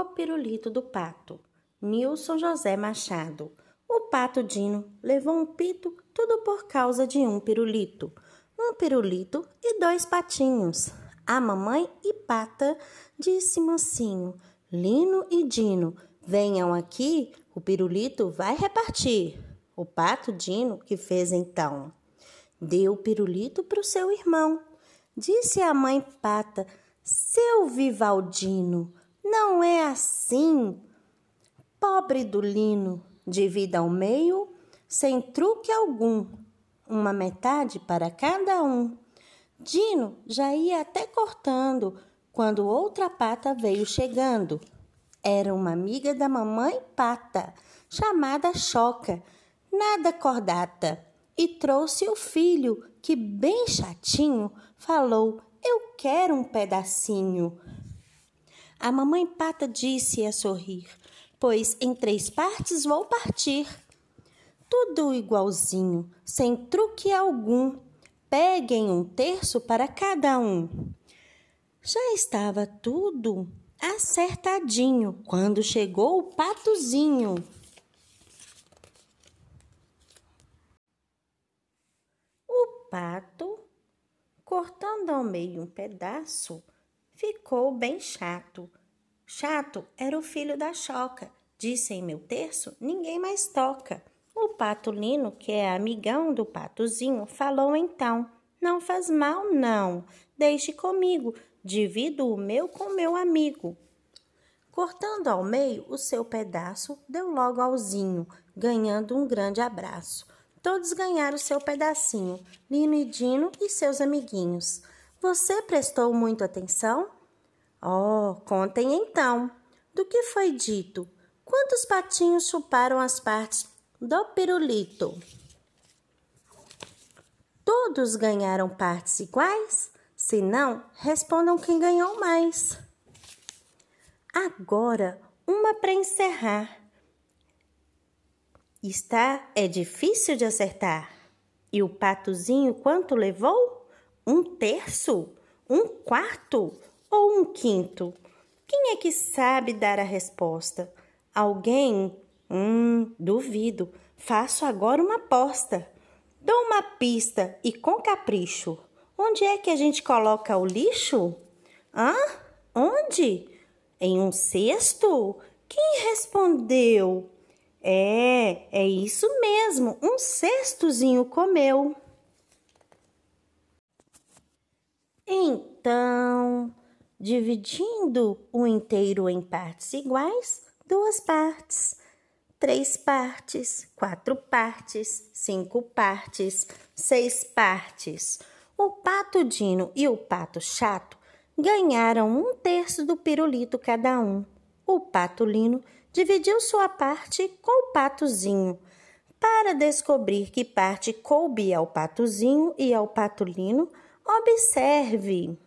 O pirulito do pato. Nilson José Machado. O pato Dino levou um pito, tudo por causa de um pirulito. Um pirulito e dois patinhos. A mamãe e pata disse mansinho: Lino e Dino, venham aqui, o pirulito vai repartir. O pato Dino, que fez então? Deu o pirulito para o seu irmão. Disse a mãe pata: Seu Vivaldino, não é assim. Pobre do lino, divida ao meio, sem truque algum, uma metade para cada um. Dino já ia até cortando quando outra pata veio chegando. Era uma amiga da mamãe pata, chamada Choca, nada cordata, e trouxe o filho, que bem chatinho falou: Eu quero um pedacinho. A mamãe pata disse a sorrir: Pois em três partes vou partir. Tudo igualzinho, sem truque algum. Peguem um terço para cada um. Já estava tudo acertadinho quando chegou o patozinho. O pato, cortando ao meio um pedaço, ficou bem chato. Chato era o filho da choca. Disse em meu terço, ninguém mais toca. O pato Lino, que é amigão do patozinho, falou então: Não faz mal, não. Deixe comigo, divido o meu com meu amigo. Cortando ao meio o seu pedaço, deu logo auzinho, ganhando um grande abraço. Todos ganharam seu pedacinho, Lino e Dino e seus amiguinhos. Você prestou muita atenção? Oh, contem então. Do que foi dito? Quantos patinhos chuparam as partes do pirulito? Todos ganharam partes iguais? Se não, respondam quem ganhou mais. Agora, uma para encerrar. Está é difícil de acertar. E o patozinho quanto levou? Um terço? Um quarto? Ou um quinto? Quem é que sabe dar a resposta? Alguém? Hum, duvido. Faço agora uma aposta. Dou uma pista e com capricho. Onde é que a gente coloca o lixo? Hã? Onde? Em um cesto? Quem respondeu? É, é isso mesmo, um cestozinho comeu. Então, dividindo o inteiro em partes iguais, duas partes, três partes, quatro partes, cinco partes, seis partes. O pato Dino e o pato Chato ganharam um terço do pirulito cada um. O pato Lino dividiu sua parte com o patozinho. Para descobrir que parte coube ao patozinho e ao patolino, Observe.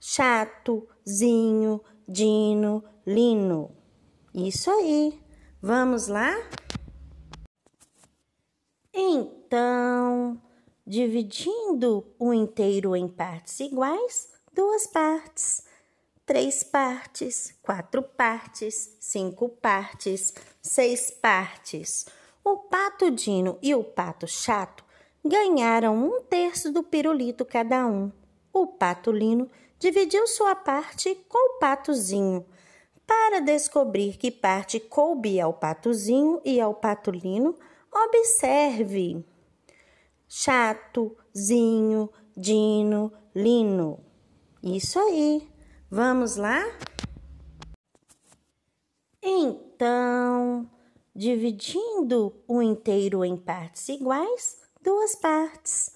Chato, zinho, dino, lino. Isso aí. Vamos lá? Então, dividindo o inteiro em partes iguais, duas partes, três partes, quatro partes, cinco partes, seis partes. O pato Dino e o pato Chato ganharam um terço do pirulito cada um. O pato Lino dividiu sua parte com o patozinho. Para descobrir que parte coube ao patozinho e ao patolino, observe. Chato, zinho, dino, lino. Isso aí. Vamos lá? Então, dividindo o inteiro em partes iguais, duas partes,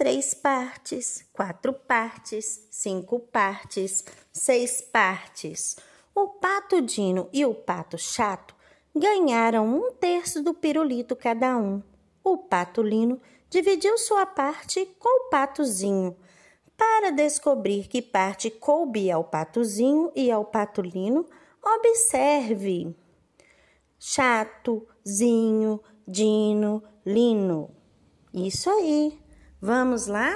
três partes, quatro partes, cinco partes, seis partes. O pato Dino e o pato Chato ganharam um terço do pirulito cada um. O pato Lino dividiu sua parte com o patozinho. Para descobrir que parte coube ao patozinho e ao patolino, observe. Chato, Zinho, Dino, Lino. Isso aí. Vamos lá?